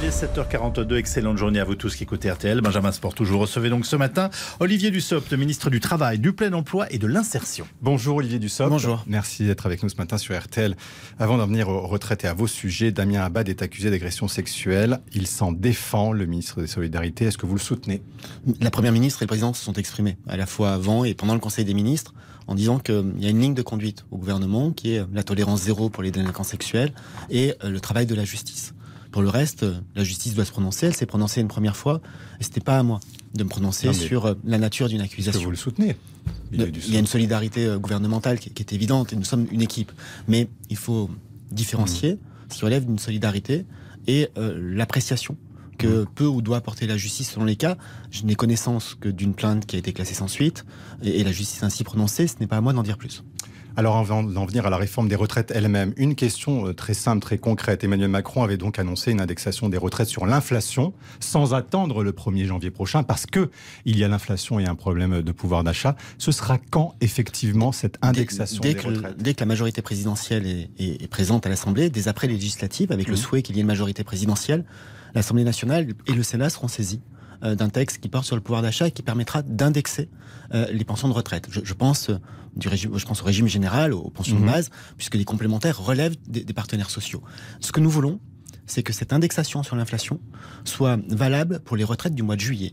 Il est 7h42, excellente journée à vous tous qui écoutez RTL. Benjamin Sport toujours. Recevez donc ce matin Olivier Dussopt, ministre du Travail, du Plein Emploi et de l'Insertion. Bonjour Olivier Dussopt. Bonjour. Merci d'être avec nous ce matin sur RTL. Avant d'en venir aux retraites et à vos sujets, Damien Abad est accusé d'agression sexuelle. Il s'en défend, le ministre des Solidarités. Est-ce que vous le soutenez? La Première ministre et le Président se sont exprimés, à la fois avant et pendant le Conseil des ministres, en disant qu'il y a une ligne de conduite au gouvernement qui est la tolérance zéro pour les délinquants sexuels et le travail de la justice. Pour le reste, la justice doit se prononcer. Elle s'est prononcée une première fois. Et c'était pas à moi de me prononcer sur euh, la nature d'une accusation. Que vous le soutenez? Il y a une solidarité euh, gouvernementale qui est évidente et nous sommes une équipe. Mais il faut différencier mmh. ce qui relève d'une solidarité et euh, l'appréciation que mmh. peut ou doit porter la justice selon les cas. Je n'ai connaissance que d'une plainte qui a été classée sans suite et, et la justice ainsi prononcée. Ce n'est pas à moi d'en dire plus. Alors avant d'en venir à la réforme des retraites elle-même, une question euh, très simple, très concrète. Emmanuel Macron avait donc annoncé une indexation des retraites sur l'inflation sans attendre le 1er janvier prochain parce que il y a l'inflation et un problème de pouvoir d'achat. Ce sera quand effectivement cette indexation dès, des retraites? Dès que la majorité présidentielle est, présente à l'Assemblée, dès après législatives, avec le mmh. souhait qu'il y ait une majorité présidentielle, l'Assemblée nationale et le Sénat seront saisis euh, d'un texte qui porte sur le pouvoir d'achat et qui permettra d'indexer euh, les pensions de retraite. Je, pense euh, du régime, je pense au régime général, aux pensions de mhm. base, puisque les complémentaires relèvent des, des partenaires sociaux. Ce que nous voulons, c'est que cette indexation sur l'inflation soit valable pour les retraites du mois de juillet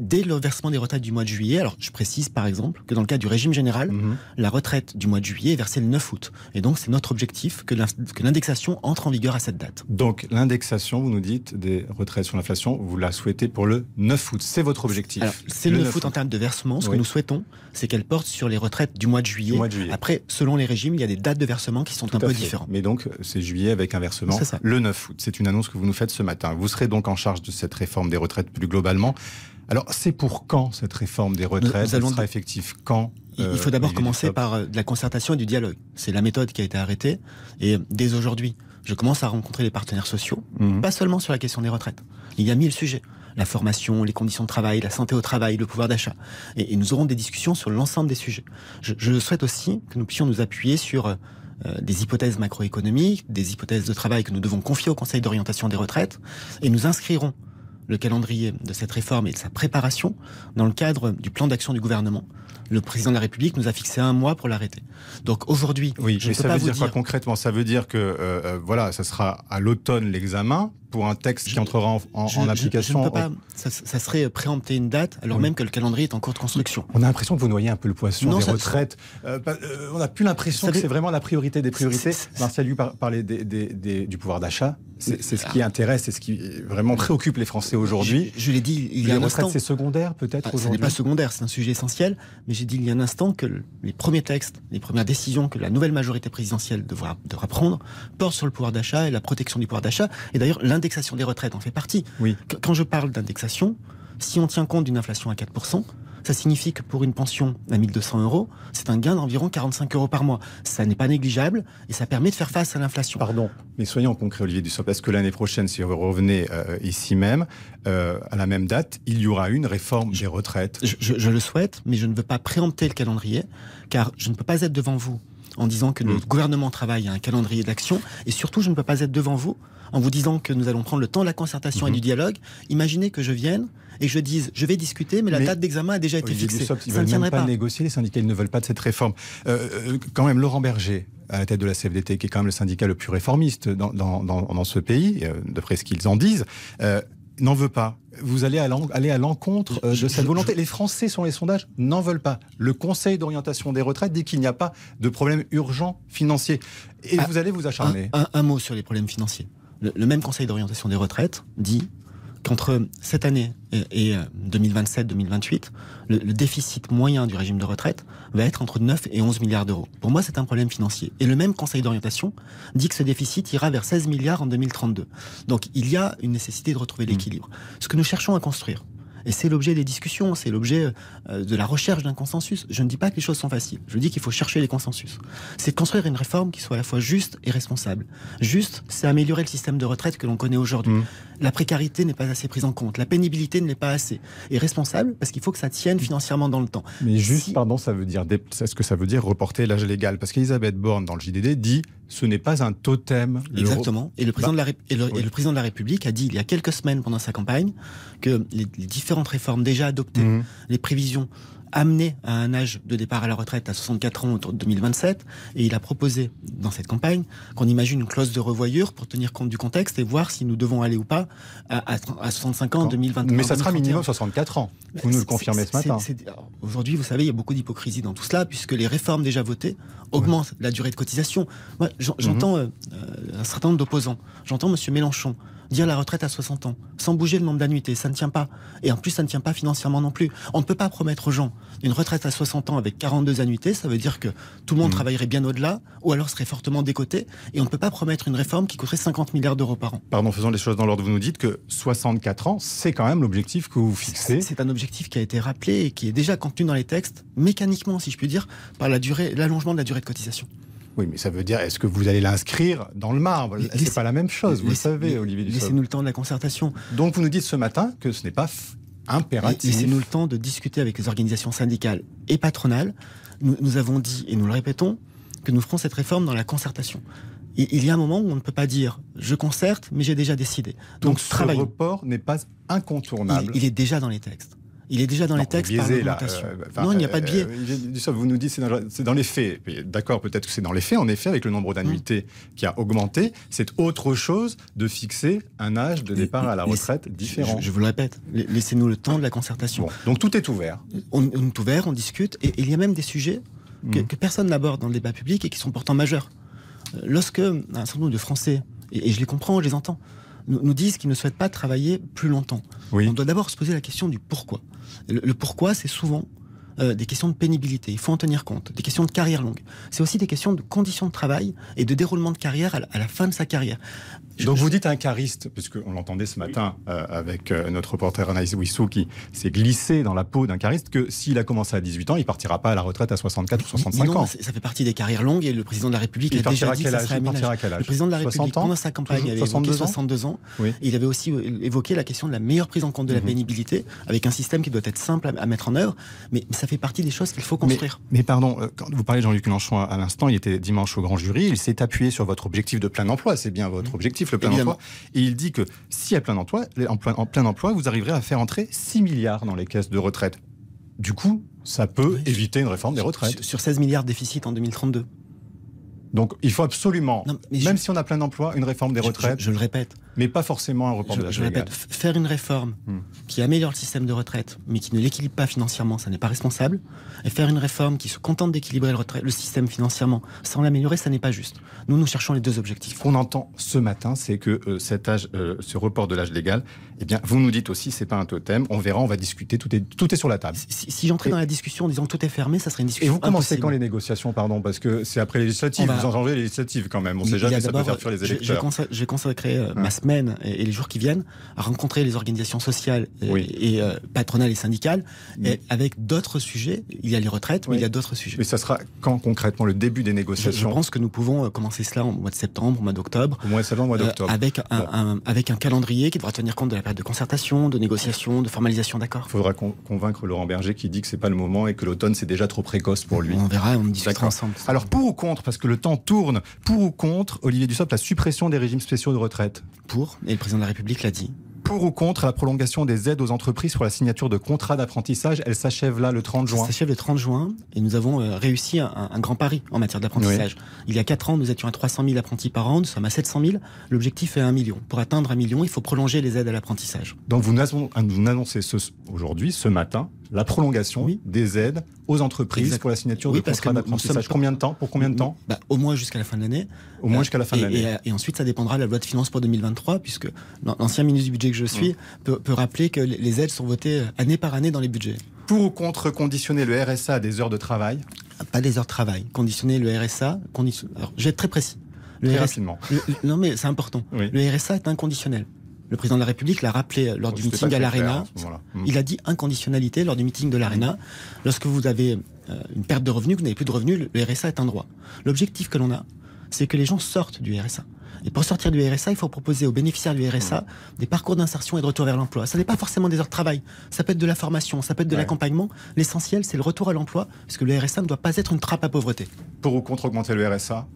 dès le versement des retraites du mois de juillet, alors je précise par exemple que dans le cas du régime général, mhm. la retraite du mois de juillet est versée le 9 août. Et donc c'est notre objectif que l'indexation entre en vigueur à cette date. Donc l'indexation, vous nous dites, des retraites sur l'inflation, vous la souhaitez pour le 9 août. C'est votre objectif C'est le, 9 août en termes de versement. Ce que nous souhaitons, c'est qu'elle porte sur les retraites du mois de, juillet. Après, selon les régimes, il y a des dates de versement qui sont un peu différentes. Mais donc c'est juillet avec un versement le 9 août. C'est une annonce que vous nous faites ce matin. Vous serez donc en charge de cette réforme des retraites plus globalement. Alors, c'est pour quand cette réforme des retraites? Elle sera effective quand il faut d'abord euh, commencer par euh, de la concertation et du dialogue. C'est la méthode qui a été arrêtée. Et dès aujourd'hui, je commence à rencontrer les partenaires sociaux, mhm. pas seulement sur la question des retraites. Il y a mille sujets. La formation, les conditions de travail, la santé au travail, le pouvoir d'achat. Et, nous aurons des discussions sur l'ensemble des sujets. Je, souhaite aussi que nous puissions nous appuyer sur euh, des hypothèses macroéconomiques, des hypothèses de travail que nous devons confier au Conseil d'orientation des retraites. Et nous inscrirons le calendrier de cette réforme et de sa préparation dans le cadre du plan d'action du gouvernement. Le président de la République nous a fixé un mois pour l'arrêter. Donc aujourd'hui, oui, je ne peux ça veut dire, quoi concrètement? Ça veut dire que euh, euh, voilà, ça sera à l'automne l'examen pour un texte qui entrera en, application. Je, ne peux pas. Ça, serait préempter une date alors même que le calendrier est en cours de construction. On a l'impression que vous noyez un peu le poisson des retraites. Euh, on n'a plus l'impression que c'est vraiment la priorité des priorités. Marcel lui parlait du pouvoir d'achat. C'est ce qui intéresse, c'est ce qui vraiment préoccupe les Français aujourd'hui. Je, l'ai dit il y a un instant. c'est secondaire peut-être ah, Ce n'est pas secondaire, c'est un sujet essentiel. Mais j'ai dit il y a un instant que les premiers textes, les premières décisions que la nouvelle majorité présidentielle devra, devra prendre portent sur le pouvoir d'achat et la protection du pouvoir d'achat. Et d'ailleurs, l'indexation des retraites en fait partie. Oui. Quand je parle d'indexation, si on tient compte d'une inflation à 4%, ça signifie que pour une pension à 1200 euros, c'est un gain d'environ 45 euros par mois. Ça n'est pas négligeable et ça permet de faire face à l'inflation. Pardon, mais soyons concrets, Olivier Dussopt, parce que l'année prochaine, si vous revenez euh, ici même, euh, à la même date, il y aura une réforme des retraites. Je, le souhaite, mais je ne veux pas préempter le calendrier, car je ne peux pas être devant vous en disant que le mm. gouvernement travaille à un calendrier d'action, et surtout, je ne peux pas être devant vous en vous disant que nous allons prendre le temps de la concertation et mhm. du dialogue. Imaginez que je vienne et que je dise je vais discuter, mais la date d'examen a déjà été fixée. ils ne veulent même pas, négocier, les syndicats, ils ne veulent pas de cette réforme. Euh, euh, quand même, Laurent Berger, à la tête de la CFDT, qui est quand même le syndicat le plus réformiste dans, dans, ce pays, euh, d'après ce qu'ils en disent, n'en veut pas. Vous allez aller à l'encontre de cette volonté. Les Français, sur les sondages, n'en veulent pas. Le Conseil d'orientation des retraites dit qu'il n'y a pas de problème urgent financier. Et ah, vous allez vous acharner. un, mot sur les problèmes financiers le, même Conseil d'orientation des retraites dit qu'entre cette année et, 2027-2028, le, déficit moyen du régime de retraite va être entre 9 et 11 milliards d'euros. Pour moi, c'est un problème financier. Et le même Conseil d'orientation dit que ce déficit ira vers 16 milliards en 2032. Donc il y a une nécessité de retrouver l'équilibre. Ce que nous cherchons à construire Et c'est l'objet des discussions, c'est l'objet euh, de la recherche d'un consensus. Je ne dis pas que les choses sont faciles, je dis qu'il faut chercher les consensus. C'est construire une réforme qui soit à la fois juste et responsable. Juste, c'est améliorer le système de retraite que l'on connaît aujourd'hui. Mmh. La précarité n'est pas assez prise en compte, la pénibilité ne l'est pas assez. Et responsable, parce qu'il faut que ça tienne financièrement dans le temps. Mais juste, pardon, ça veut dire, est-ce que ça veut dire reporter l'âge légal Parce qu'Elisabeth Borne, dans le JDD, dit ce n'est pas un totem. Exactement. Et le, président de la, et le, président de la République a dit il y a quelques semaines pendant sa campagne que les, différentes réformes déjà adoptées, mmh. les prévisions amené à un âge de départ à la retraite à 64 ans autour de 2027. Et il a proposé dans cette campagne qu'on imagine une clause de revoyure pour tenir compte du contexte et voir si nous devons aller ou pas à, à, 65 ans en 2023. Mais ça sera minimum 64 ans. Vous nous le confirmez ce matin. Aujourd'hui, vous savez, il y a beaucoup d'hypocrisie dans tout cela puisque les réformes déjà votées augmentent la durée de cotisation. Moi, j'entends mhm. euh, un certain nombre d'opposants. J'entends M. Mélenchon dire la retraite à 60 ans, sans bouger le nombre d'annuités, ça ne tient pas. Et en plus, ça ne tient pas financièrement non plus. On ne peut pas promettre aux gens une retraite à 60 ans avec 42 annuités, ça veut dire que tout le monde mmh. travaillerait bien au-delà, ou alors serait fortement décoté, et on ne peut pas promettre une réforme qui coûterait 50 milliards d'euros par an. Pardon, faisons les choses dans l'ordre. Vous nous dites que 64 ans, c'est quand même l'objectif que vous fixez. C'est un objectif qui a été rappelé et qui est déjà contenu dans les textes, mécaniquement, si je puis dire, par la durée, l'allongement de la durée de cotisation. Oui, mais ça veut dire, est-ce que vous allez l'inscrire dans le marbre? C'est pas la même chose, vous le savez, Olivier. Laissez-nous le temps de la concertation. Donc vous nous dites ce matin que ce n'est pas impératif. Laissez-nous le temps de discuter avec les organisations syndicales et patronales. Nous, avons dit, et nous le répétons, que nous ferons cette réforme dans la concertation. Il, y a un moment où on ne peut pas dire je concerte, mais j'ai déjà décidé. Donc, Donc ce report n'est pas incontournable. il est déjà dans les textes. Il est déjà dans les textes par. Euh, non, il n'y a pas de biais. Euh, vous nous dites c'est dans, dans, les faits. D'accord, peut-être que c'est dans les faits. En effet, avec le nombre d'annuités mmh. qui a augmenté, c'est autre chose de fixer un âge de départ à la retraite différent. Je, vous le répète, laissez-nous le temps de la concertation. donc tout est ouvert. On, est ouvert, on discute, et, il y a même des sujets que, mmh. personne n'aborde dans le débat public et qui sont pourtant majeurs. Euh, lorsque un certain nombre de Français, et, et je les comprends, je les entends, nous, disent qu'ils ne souhaitent pas travailler plus longtemps. On doit d'abord se poser la question du pourquoi. Le, pourquoi, c'est souvent euh, des questions de pénibilité, il faut en tenir compte, des questions de carrière longue. C'est aussi des questions de conditions de travail et de déroulement de carrière à la fin de sa carrière. Donc vous dites un cariste, puisqu'on l'entendait ce matin euh, avec euh, notre reporter Anaïs Wissou qui s'est glissé dans la peau d'un cariste, que s'il a commencé à 18 ans, il partira pas à la retraite à 64 ou 65 ans. Ça fait partie des carrières longues et le président de la République a déjà dit que ça serait Le président de la République, pendant sa campagne, avait 62 évoqué 62 ans? il avait aussi évoqué la question de la meilleure prise en compte de la mhm. pénibilité, avec un système qui doit être simple à, mettre en œuvre. Mais, ça fait partie des choses qu'il faut construire. Mais, pardon, euh, quand vous parlez de Jean-Luc Mélenchon à, l'instant, il était dimanche au grand jury, il s'est appuyé sur votre objectif de plein emploi. C'est bien votre objectif, le plein emploi. Et il dit que si à plein emploi, en plein, en plein emploi, vous arriverez à faire entrer 6 milliards dans les caisses de retraite. Du coup, ça peut éviter une réforme des retraites. Sur 16 milliards de déficit en 2032. Donc il faut absolument, même si on a plein d'emplois, une réforme des retraites. Je, le répète. Mais pas forcément un report de l'âge Je répète, faire une réforme hmm. qui améliore le système de retraite, mais qui ne l'équilibre pas financièrement, ça n'est pas responsable. Et faire une réforme qui se contente d'équilibrer le, le, système financièrement sans l'améliorer, ça n'est pas juste. Nous, nous cherchons les deux objectifs. Ce qu'on entend ce matin, c'est que euh, cet âge, euh, ce report de l'âge légal, eh bien, vous nous dites aussi, c'est pas un totem. On verra, on va discuter. Tout est, tout est sur la table. Si, j'entrais dans la discussion en disant tout est fermé, ça serait une discussion. Et vous commencez quand les négociations, pardon, parce que c'est après les législatives. Vous en changez les législatives quand même. On ne sait jamais, ça peut faire fuir les électeurs. J'ai consacré euh, ma semaine et, les jours qui viennent à rencontrer les organisations sociales et, euh, patronales et syndicales, et avec d'autres sujets. Il y a les retraites, mais il y a d'autres sujets. Mais ça sera quand concrètement le début des négociations je, pense que nous pouvons euh, commencer cela au mois de septembre, au mois d'octobre. Au mois de septembre, au mois d'octobre. avec, un, avec un calendrier qui devra tenir compte de la période de concertation, de négociation, de formalisation d'accords. Il faudra convaincre Laurent Berger qui dit que c'est pas le moment et que l'automne c'est déjà trop précoce pour lui. On verra, on discutera ensemble. Alors pour ou contre, parce que le temps tourne, pour ou contre, Olivier Dussopt, la suppression des régimes spéciaux de retraite? Pour, et le président de la République l'a dit pour ou contre la prolongation des aides aux entreprises pour la signature de contrats d'apprentissage Elle s'achève là le 30 juin. Elle s'achève le 30 juin et nous avons euh, réussi un, grand pari en matière d'apprentissage. Il y a 4 ans, nous étions à 300 000 apprentis par an, nous sommes à 700 000. L'objectif est 1 million. Pour atteindre 1 million, il faut prolonger les aides à l'apprentissage. Donc vous, annoncez aujourd'hui, ce matin, la prolongation des aides aux entreprises pour la signature de contrats d'apprentissage. Combien de temps Pour combien de temps bah, Au moins jusqu'à la fin de l'année. Au moins jusqu'à la fin de l'année. Et, ensuite, ça dépendra de la loi de finances pour 2023, puisque l'ancien ministre du budget que je suis peut, rappeler que les aides sont votées année par année dans les budgets. Pour ou contre conditionner le RSA à des heures de travail Pas des heures de travail. Conditionner le RSA. Alors, je vais être très précis. très rapidement. non, mais c'est important. Le RSA est inconditionnel. Le président de la République l'a rappelé lors du meeting à l'Arena. Hmm. Il a dit inconditionnalité lors du meeting de l'Arena. Lorsque vous avez euh, une perte de revenus, que vous n'avez plus de revenus, le RSA est un droit. L'objectif que l'on a, c'est que les gens sortent du RSA. Et pour sortir du RSA, il faut proposer aux bénéficiaires du RSA des parcours d'insertion et de retour vers l'emploi. Ça n'est pas forcément des heures de travail, ça peut être de la formation, ça peut être de l'accompagnement. L'essentiel, c'est le retour à l'emploi, parce que le RSA ne doit pas être une trappe à pauvreté. Pour ou contre augmenter le RSA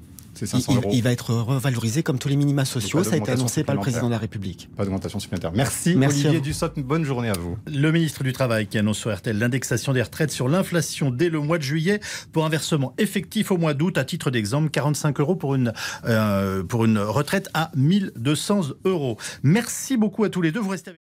il, va être revalorisé comme tous les minima sociaux. Ça a été annoncé par le président de la République. Pas d'augmentation supplémentaire. Merci, Merci Olivier Dussopt. Bonne journée à vous. Le ministre du Travail qui annonce sur RTL l'indexation des retraites sur l'inflation dès le mois de juillet pour un versement effectif au mois d'août. À titre d'exemple, 45 euros pour une, euh, pour une retraite à 1200 euros. Merci beaucoup à tous les deux. Vous restez